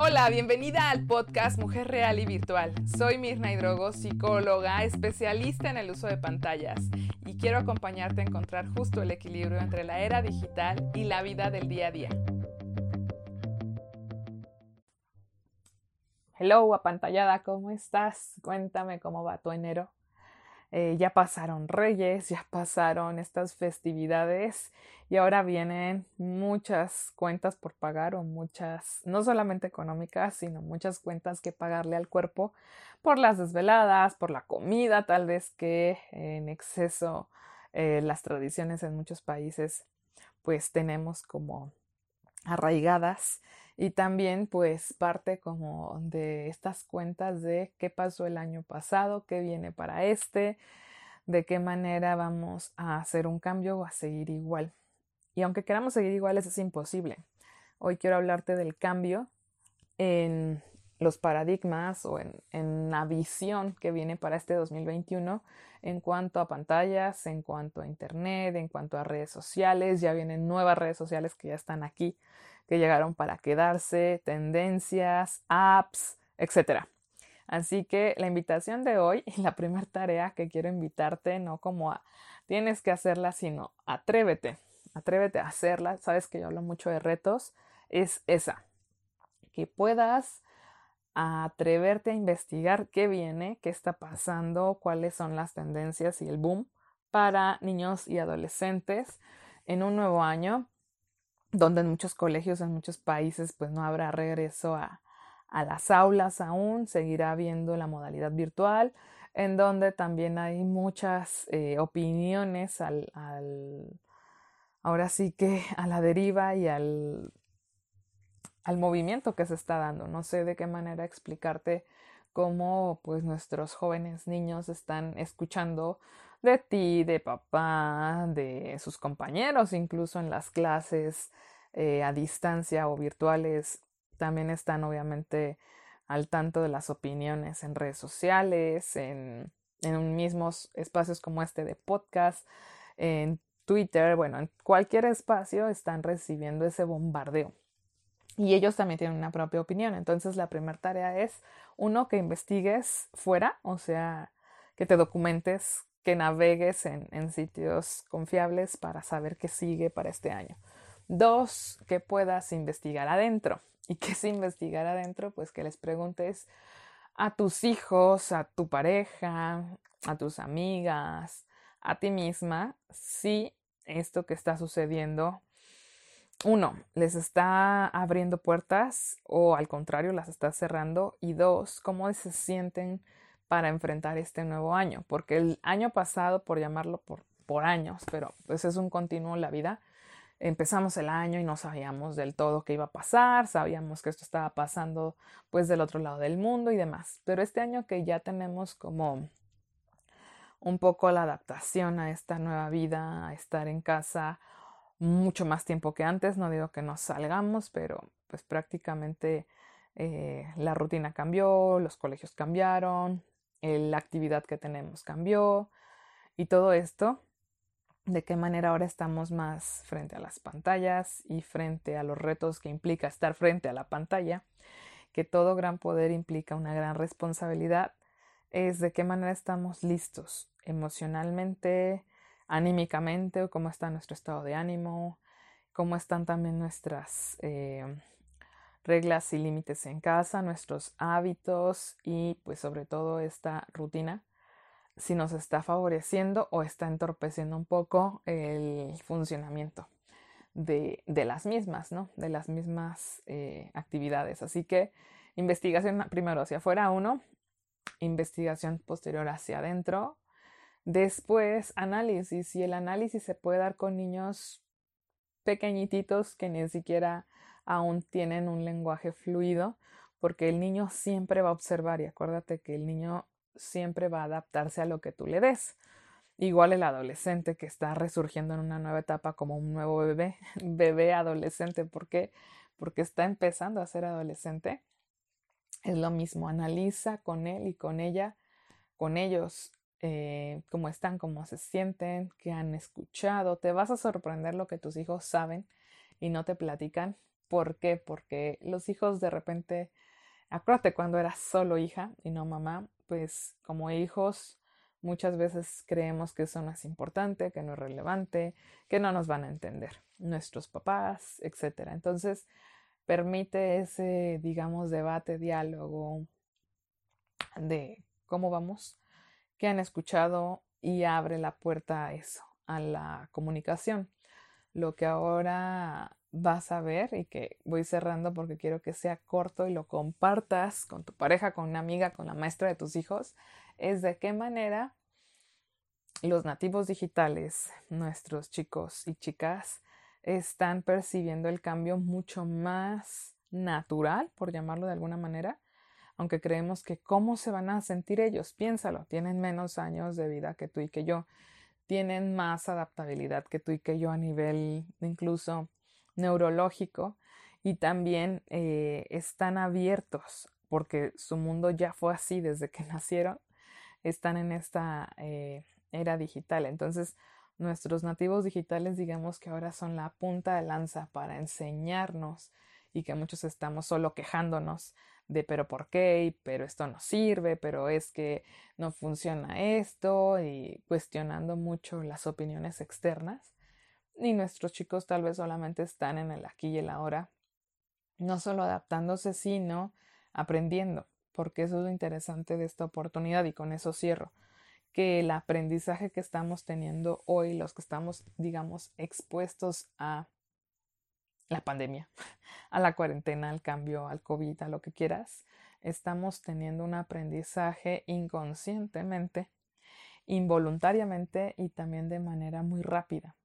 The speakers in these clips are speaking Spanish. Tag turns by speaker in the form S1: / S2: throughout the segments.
S1: Hola, bienvenida al podcast Mujer Real y Virtual. Soy Mirna Hidrogo, psicóloga, especialista en el uso de pantallas y quiero acompañarte a encontrar justo el equilibrio entre la era digital y la vida del día a día. Hello, apantallada, ¿cómo estás? Cuéntame cómo va tu enero. Eh, ya pasaron Reyes, ya pasaron estas festividades y ahora vienen muchas cuentas por pagar o muchas, no solamente económicas, sino muchas cuentas que pagarle al cuerpo por las desveladas, por la comida, tal vez que en exceso eh, las tradiciones en muchos países pues tenemos como arraigadas y también pues parte como de estas cuentas de qué pasó el año pasado, qué viene para este, de qué manera vamos a hacer un cambio o a seguir igual. Y aunque queramos seguir iguales es imposible. Hoy quiero hablarte del cambio en los paradigmas o en, en, la visión que viene para este 2021 en cuanto a pantallas, en cuanto a internet, en cuanto a redes sociales. Ya vienen nuevas redes sociales que ya están aquí que llegaron para quedarse, tendencias, apps, etc. Así que la invitación de hoy y la primera tarea que quiero invitarte, no como a tienes que hacerla, sino atrévete, atrévete a hacerla. Sabes que yo hablo mucho de retos, es esa, que puedas atreverte a investigar qué viene, qué está pasando, cuáles son las tendencias y el boom para niños y adolescentes en un nuevo año donde en muchos colegios, en muchos países, pues no habrá regreso a, a las aulas aún, seguirá habiendo la modalidad virtual, en donde también hay muchas eh, opiniones al, al, ahora sí que a la deriva y al, al movimiento que se está dando. No sé de qué manera explicarte cómo pues nuestros jóvenes niños están escuchando de ti, de papá, de sus compañeros, incluso en las clases eh, a distancia o virtuales, también están obviamente al tanto de las opiniones en redes sociales, en, en mismos espacios como este de podcast, en Twitter, bueno, en cualquier espacio están recibiendo ese bombardeo. Y ellos también tienen una propia opinión. Entonces la primera tarea es, uno, que investigues fuera, o sea, que te documentes que navegues en, sitios confiables para saber qué sigue para este año. Dos, que puedas investigar adentro. ¿Y qué es investigar adentro? Pues que les preguntes a tus hijos, a tu pareja, a tus amigas, a ti misma, si esto que está sucediendo, uno, les está abriendo puertas o al contrario, las está cerrando. Y dos, cómo se sienten para enfrentar este nuevo año, porque el año pasado, por llamarlo por, años, pero pues es un continuo en la vida, empezamos el año y no sabíamos del todo qué iba a pasar, sabíamos que esto estaba pasando pues del otro lado del mundo y demás, pero este año que ya tenemos como un poco la adaptación a esta nueva vida, a estar en casa mucho más tiempo que antes, no digo que nos salgamos, pero pues prácticamente eh, la rutina cambió, los colegios cambiaron, la actividad que tenemos cambió y todo esto, de qué manera ahora estamos más frente a las pantallas y frente a los retos que implica estar frente a la pantalla, que todo gran poder implica una gran responsabilidad, es de qué manera estamos listos emocionalmente, anímicamente, o cómo está nuestro estado de ánimo, cómo están también nuestras eh, reglas y límites en casa, nuestros hábitos y pues sobre todo esta rutina, si nos está favoreciendo o está entorpeciendo un poco el funcionamiento de, de las mismas, ¿no? De las mismas eh, actividades. Así que investigación primero hacia afuera, uno, investigación posterior hacia adentro, después análisis y el análisis se puede dar con niños pequeñititos que ni siquiera aún tienen un lenguaje fluido, porque el niño siempre va a observar y acuérdate que el niño siempre va a adaptarse a lo que tú le des. Igual el adolescente que está resurgiendo en una nueva etapa como un nuevo bebé, bebé adolescente, ¿por qué? Porque está empezando a ser adolescente. Es lo mismo, analiza con él y con ella, con ellos, eh, cómo están, cómo se sienten, qué han escuchado. Te vas a sorprender lo que tus hijos saben y no te platican ¿Por qué? Porque los hijos de repente, acuérdate cuando eras solo hija y no mamá, pues como hijos muchas veces creemos que eso no es importante, que no es relevante, que no nos van a entender nuestros papás, etc. Entonces, permite ese, digamos, debate, diálogo de cómo vamos, que han escuchado y abre la puerta a eso, a la comunicación. Lo que ahora vas a ver y que voy cerrando porque quiero que sea corto y lo compartas con tu pareja, con una amiga, con la maestra de tus hijos, es de qué manera los nativos digitales, nuestros chicos y chicas, están percibiendo el cambio mucho más natural, por llamarlo de alguna manera, aunque creemos que cómo se van a sentir ellos, piénsalo, tienen menos años de vida que tú y que yo, tienen más adaptabilidad que tú y que yo a nivel incluso neurológico y también eh, están abiertos porque su mundo ya fue así desde que nacieron, están en esta eh, era digital. Entonces, nuestros nativos digitales, digamos que ahora son la punta de lanza para enseñarnos y que muchos estamos solo quejándonos de pero por qué, pero esto no sirve, pero es que no funciona esto y cuestionando mucho las opiniones externas. Y nuestros chicos tal vez solamente están en el aquí y el ahora, no solo adaptándose, sino aprendiendo, porque eso es lo interesante de esta oportunidad y con eso cierro que el aprendizaje que estamos teniendo hoy, los que estamos, digamos, expuestos a la pandemia, a la cuarentena, al cambio, al COVID, a lo que quieras, estamos teniendo un aprendizaje inconscientemente, involuntariamente y también de manera muy rápida.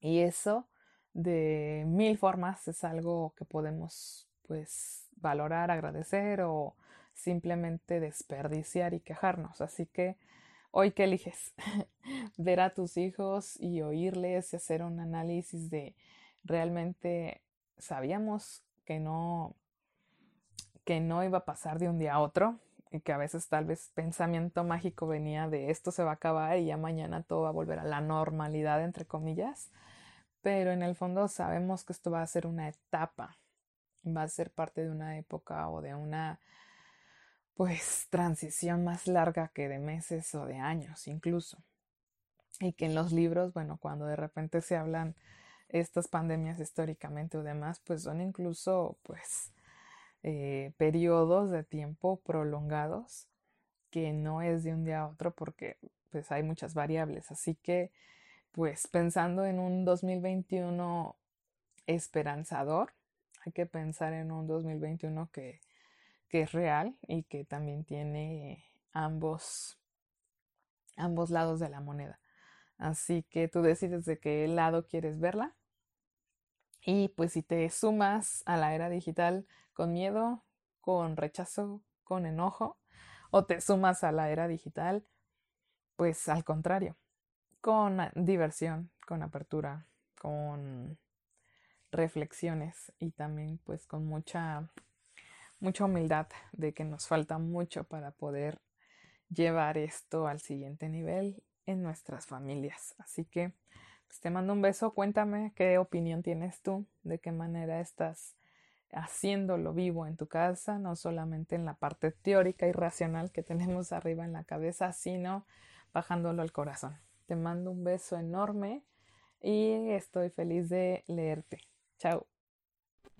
S1: Y eso de mil formas es algo que podemos pues valorar, agradecer o simplemente desperdiciar y quejarnos. Así que hoy qué eliges? Ver a tus hijos y oírles y hacer un análisis de realmente sabíamos que no que no iba a pasar de un día a otro y que a veces tal vez pensamiento mágico venía de esto se va a acabar y ya mañana todo va a volver a la normalidad entre comillas, pero en el fondo sabemos que esto va a ser una etapa, va a ser parte de una época o de una pues transición más larga que de meses o de años incluso. Y que en los libros, bueno, cuando de repente se hablan estas pandemias históricamente o demás, pues son incluso pues eh, periodos de tiempo prolongados que no es de un día a otro porque pues hay muchas variables. Así que pues pensando en un 2021 esperanzador, hay que pensar en un 2021 que que es real y que también tiene ambos, ambos lados de la moneda. Así que tú decides de qué lado quieres verla. Y pues si te sumas a la era digital con miedo, con rechazo, con enojo, o te sumas a la era digital, pues al contrario, con diversión, con apertura, con reflexiones y también pues con mucha mucha humildad de que nos falta mucho para poder llevar esto al siguiente nivel en nuestras familias. Así que pues, te mando un beso, cuéntame qué opinión tienes tú, de qué manera estás haciéndolo vivo en tu casa, no solamente en la parte teórica y racional que tenemos arriba en la cabeza, sino bajándolo al corazón. Te mando un beso enorme y estoy feliz de leerte. Chao.